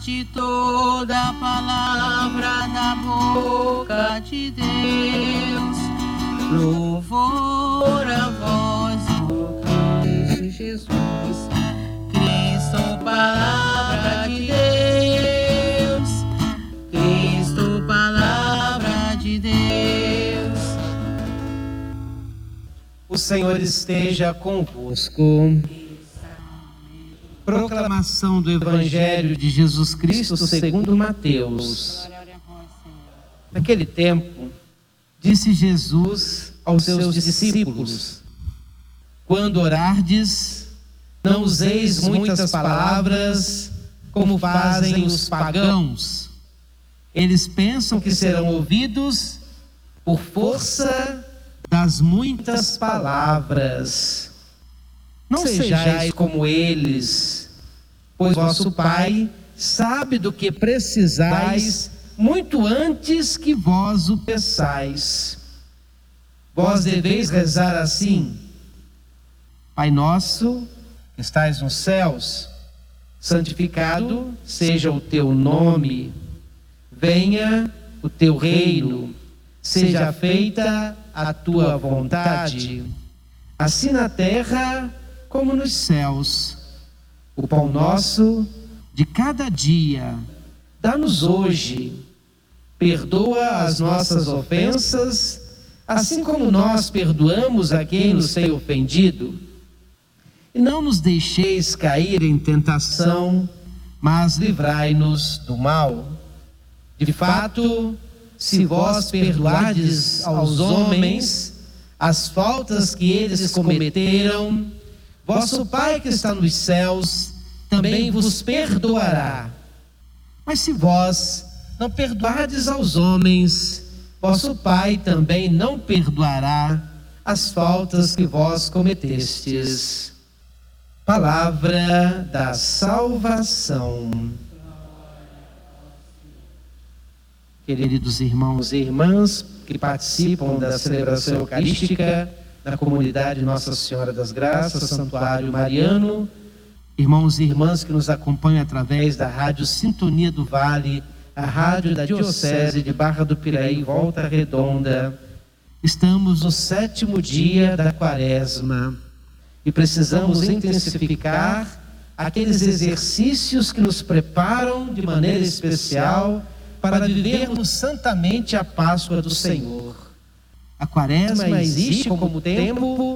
de toda palavra da boca de Deus. Louvor a vós, Cristo Jesus. Cristo, palavra de Deus. Cristo, palavra de Deus. O Senhor esteja convosco. Proclamação do Evangelho de Jesus Cristo segundo Mateus. Naquele tempo, disse Jesus aos seus discípulos: Quando orardes, não useis muitas palavras como fazem os pagãos. Eles pensam que serão ouvidos por força das muitas palavras. Não sejais como eles, pois vosso Pai sabe do que precisais muito antes que vós o peçais. Vós deveis rezar assim: Pai nosso, que estais nos céus, santificado seja o teu nome, venha o teu reino, seja feita a tua vontade, assim na terra como nos céus. O pão nosso de cada dia, dá-nos hoje. Perdoa as nossas ofensas, assim como nós perdoamos a quem nos tem ofendido. E não nos deixeis cair em tentação, mas livrai-nos do mal. De fato, se vós perdoardes aos homens as faltas que eles cometeram, vosso Pai que está nos céus também vos perdoará. Mas se vós não perdoardes aos homens, vosso Pai também não perdoará as faltas que vós cometestes. Palavra da salvação. Queridos irmãos e irmãs que participam da celebração eucarística na comunidade Nossa Senhora das Graças, Santuário Mariano, irmãos e irmãs que nos acompanham através da Rádio Sintonia do Vale, a rádio da Diocese de Barra do Piraí, Volta Redonda. Estamos no sétimo dia da quaresma e precisamos intensificar aqueles exercícios que nos preparam de maneira especial para vivermos santamente a Páscoa do Senhor. A quaresma existe como tempo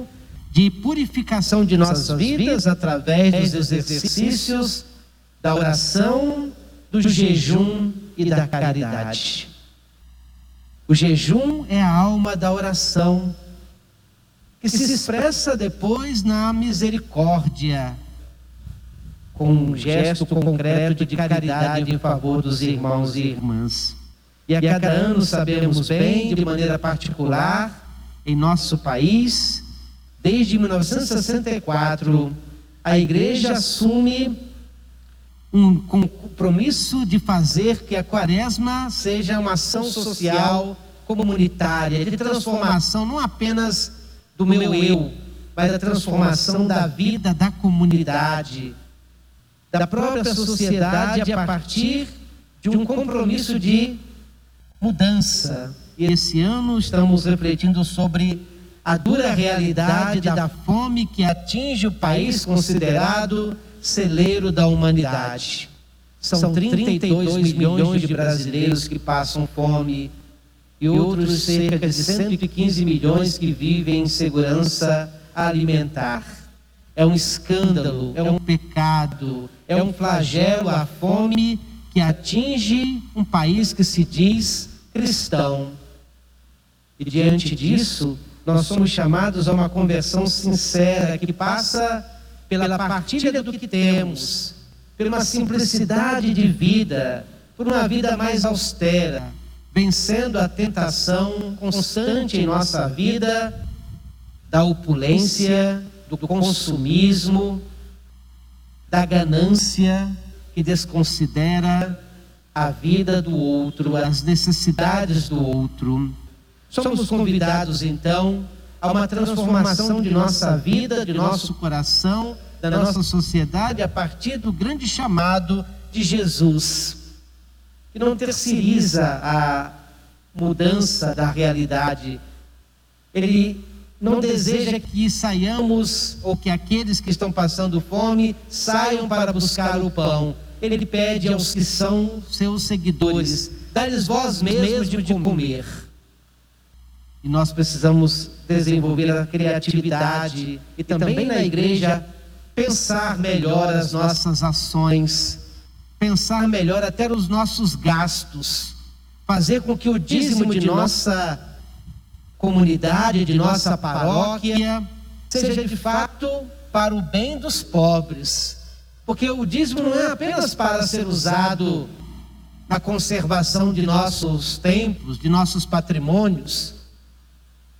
de purificação de nossas vidas através dos exercícios da oração, do jejum e da caridade. O jejum é a alma da oração, que se expressa depois na misericórdia, com um gesto concreto de caridade em favor dos irmãos e irmãs. E a cada ano sabemos bem, de maneira particular, em nosso país, desde 1964, a igreja assume um compromisso de fazer que a quaresma seja uma ação social, comunitária, de transformação não apenas do meu eu, mas da transformação da vida da comunidade, da própria sociedade a partir de um compromisso de mudança. E esse ano estamos refletindo sobre a dura realidade da fome que atinge o país considerado celeiro da humanidade. São 32 milhões de brasileiros que passam fome e outros cerca de 115 milhões que vivem em segurança alimentar. É um escândalo, é um pecado, é um flagelo a fome que atinge um país que se diz cristão. E diante disso, nós somos chamados a uma conversão sincera que passa pela partilha do que temos, por uma simplicidade de vida, por uma vida mais austera, vencendo a tentação constante em nossa vida da opulência, do consumismo, da ganância que desconsidera a vida do outro, as necessidades do outro. Somos convidados então a uma transformação de nossa vida, de nosso coração, da nossa sociedade a partir do grande chamado de Jesus, que não terceiriza a mudança da realidade. Ele não deseja que saiamos ou que aqueles que estão passando fome saiam para buscar o pão. Ele pede aos que são seus seguidores: dá-lhes vós mesmos de comer. E nós precisamos desenvolver a criatividade e também na igreja pensar melhor as nossas ações, pensar melhor até os nossos gastos, fazer com que o dízimo de nossa comunidade, de nossa paróquia, seja de fato para o bem dos pobres. Porque o dízimo não é apenas para ser usado na conservação de nossos templos, de nossos patrimônios,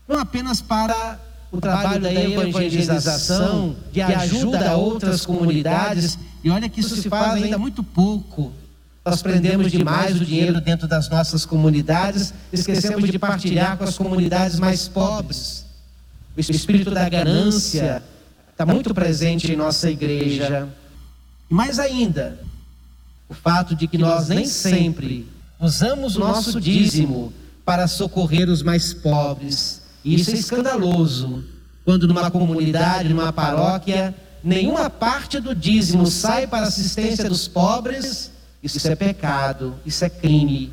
não apenas para o trabalho da evangelização, de ajuda a outras comunidades, e olha que isso se faz ainda muito pouco. Nós prendemos demais o dinheiro dentro das nossas comunidades, esquecemos de partilhar com as comunidades mais pobres. O espírito da ganância está muito presente em nossa igreja. E mais ainda, o fato de que nós nem sempre usamos o nosso dízimo para socorrer os mais pobres isso é escandaloso. Quando numa comunidade, numa paróquia, nenhuma parte do dízimo sai para a assistência dos pobres, isso é pecado, isso é crime.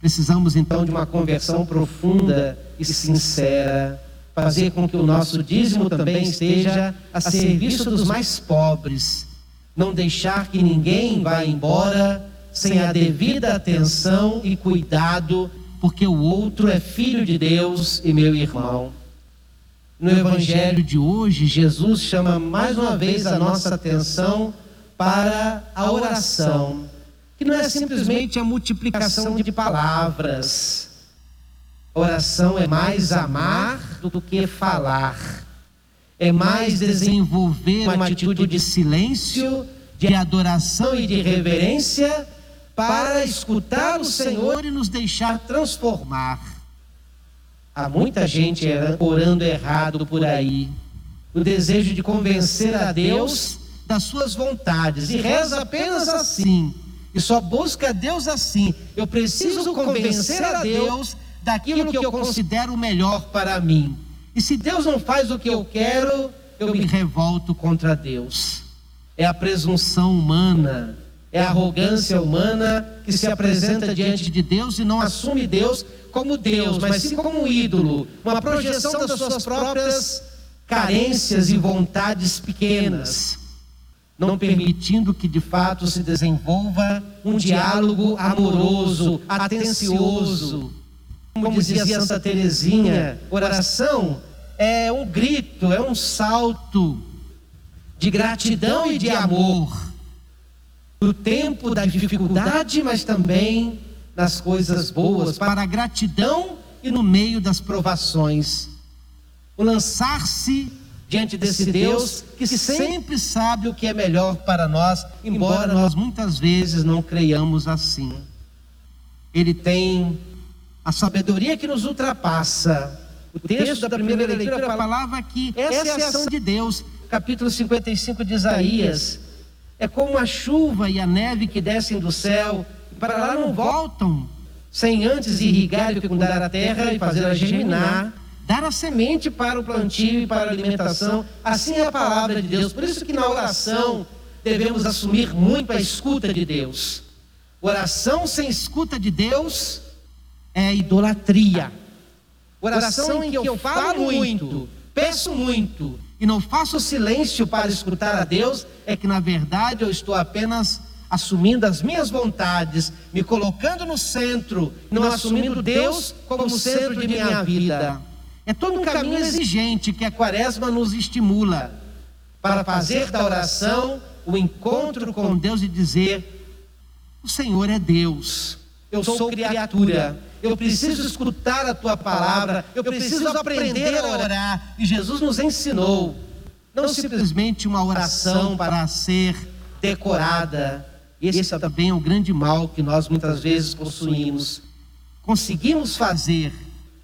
Precisamos então de uma conversão profunda e sincera, fazer com que o nosso dízimo também esteja a serviço dos mais pobres, não deixar que ninguém vá embora sem a devida atenção e cuidado porque o outro é filho de Deus e meu irmão. No evangelho de hoje, Jesus chama mais uma vez a nossa atenção para a oração, que não é simplesmente a multiplicação de palavras. Oração é mais amar do que falar, é mais desenvolver uma atitude de silêncio, de adoração e de reverência para escutar o Senhor e nos deixar transformar. Há muita gente orando errado por aí. O desejo de convencer a Deus das suas vontades e reza apenas assim. E só busca Deus assim. Eu preciso convencer a Deus daquilo que eu considero melhor para mim. E se Deus não faz o que eu quero, eu me revolto contra Deus. É a presunção humana é a arrogância humana que se apresenta diante de Deus e não assume Deus como Deus, mas sim como um ídolo, uma projeção das suas próprias carências e vontades pequenas, não permitindo que de fato se desenvolva um diálogo amoroso, atencioso. Como dizia Santa Teresinha, oração é um grito, é um salto de gratidão e de amor no tempo da dificuldade, mas também nas coisas boas, para a gratidão e no meio das provações. O lançar-se diante desse Deus que sempre sabe o que é melhor para nós, embora nós muitas vezes não creiamos assim. Ele tem a sabedoria que nos ultrapassa. O texto da primeira leitura falava que essa é a ação de Deus, capítulo 55 de Isaías. É como a chuva e a neve que descem do céu, para lá não voltam, sem antes irrigar e fecundar a terra e fazer-a germinar, dar a semente para o plantio e para a alimentação. Assim é a palavra de Deus. Por isso que na oração devemos assumir muito a escuta de Deus. Oração sem escuta de Deus é idolatria. Oração em que eu falo muito, peço muito, e não faço silêncio para escutar a Deus, é que na verdade eu estou apenas assumindo as minhas vontades, me colocando no centro, não assumindo Deus como centro de minha vida. É todo um caminho exigente que a quaresma nos estimula para fazer da oração o encontro com Deus e dizer: O Senhor é Deus, eu sou criatura, eu preciso escutar a tua palavra, eu preciso aprender a orar. E Jesus nos ensinou, não simplesmente uma oração para ser decorada. Esse também é um grande mal que nós muitas vezes possuímos. Conseguimos fazer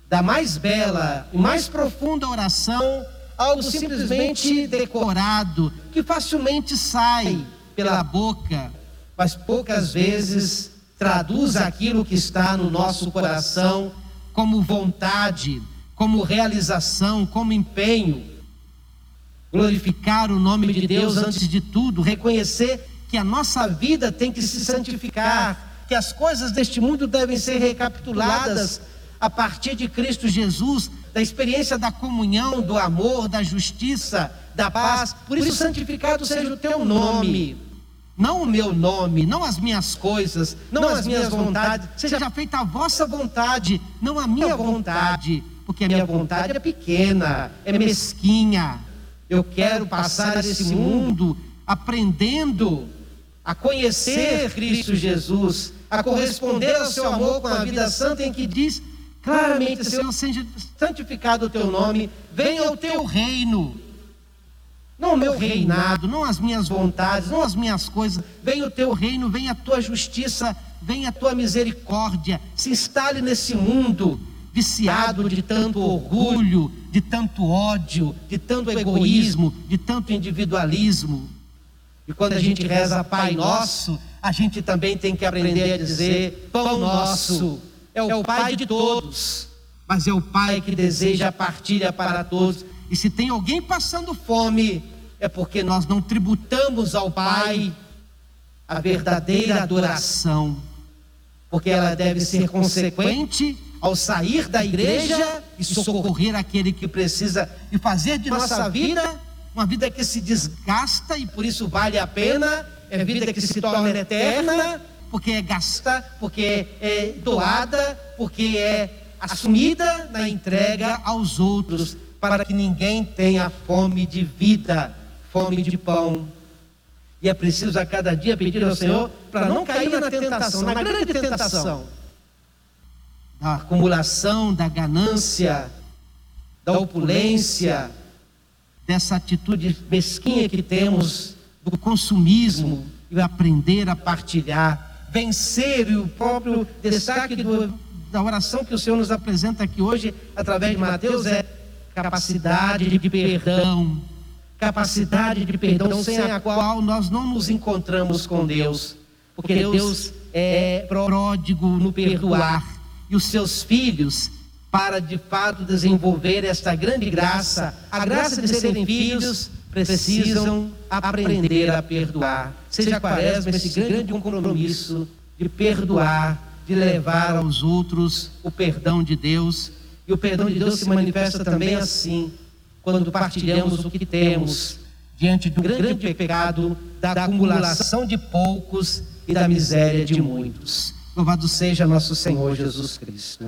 da mais bela e mais profunda oração algo simplesmente decorado, que facilmente sai pela boca, mas poucas vezes traduz aquilo que está no nosso coração como vontade, como realização, como empenho. Glorificar o nome de Deus antes de tudo, reconhecer que a nossa vida tem que se santificar, que as coisas deste mundo devem ser recapituladas a partir de Cristo Jesus, da experiência da comunhão, do amor, da justiça, da paz. Por isso, santificado seja o teu nome. Não o meu nome, não as minhas coisas, não, as minhas vontades. Seja feita a vossa vontade, não a minha vontade. Porque a minha vontade é pequena, é mesquinha. Eu quero passar esse mundo aprendendo a conhecer Cristo Jesus, a corresponder ao seu amor com a vida santa em que diz claramente, Senhor, seja santificado o teu nome, venha o teu reino. Não o meu reinado, não as minhas vontades, não as minhas coisas. Venha o teu reino, venha a tua justiça, venha a tua misericórdia. Se instale nesse mundo viciado de tanto orgulho, de tanto ódio, de tanto egoísmo, de tanto individualismo. E quando a gente reza Pai Nosso, a gente também tem que aprender a dizer: Pão Nosso é o Pai de todos, mas é o Pai que deseja a partilha para todos. E se tem alguém passando fome, é porque nós não tributamos ao Pai a verdadeira adoração, porque ela deve ser consequente ao sair da igreja e socorrer aquele que precisa e fazer de nossa vida uma vida que se desgasta e por isso vale a pena, é vida que se torna eterna, porque é gasta, porque é doada, porque é assumida na entrega aos outros, para que ninguém tenha fome de vida, fome de pão. E é preciso a cada dia pedir ao Senhor para não cair na tentação, na grande tentação da acumulação, da ganância, da opulência, dessa atitude mesquinha que temos do consumismo e aprender a partilhar, vencer e o próprio destaque do, da oração que o Senhor nos apresenta aqui hoje através de Mateus é capacidade de perdão, capacidade de perdão sem a qual nós não nos encontramos com Deus, porque Deus é pródigo no perdoar e os seus filhos para de fato desenvolver esta grande graça, a graça de serem filhos, precisam aprender a perdoar. Seja quaresma esse grande compromisso de perdoar, de levar aos outros o perdão de Deus. E o perdão de Deus se manifesta também assim, quando partilhamos o que temos diante do grande pecado da acumulação de poucos e da miséria de muitos. Louvado seja nosso Senhor Jesus Cristo.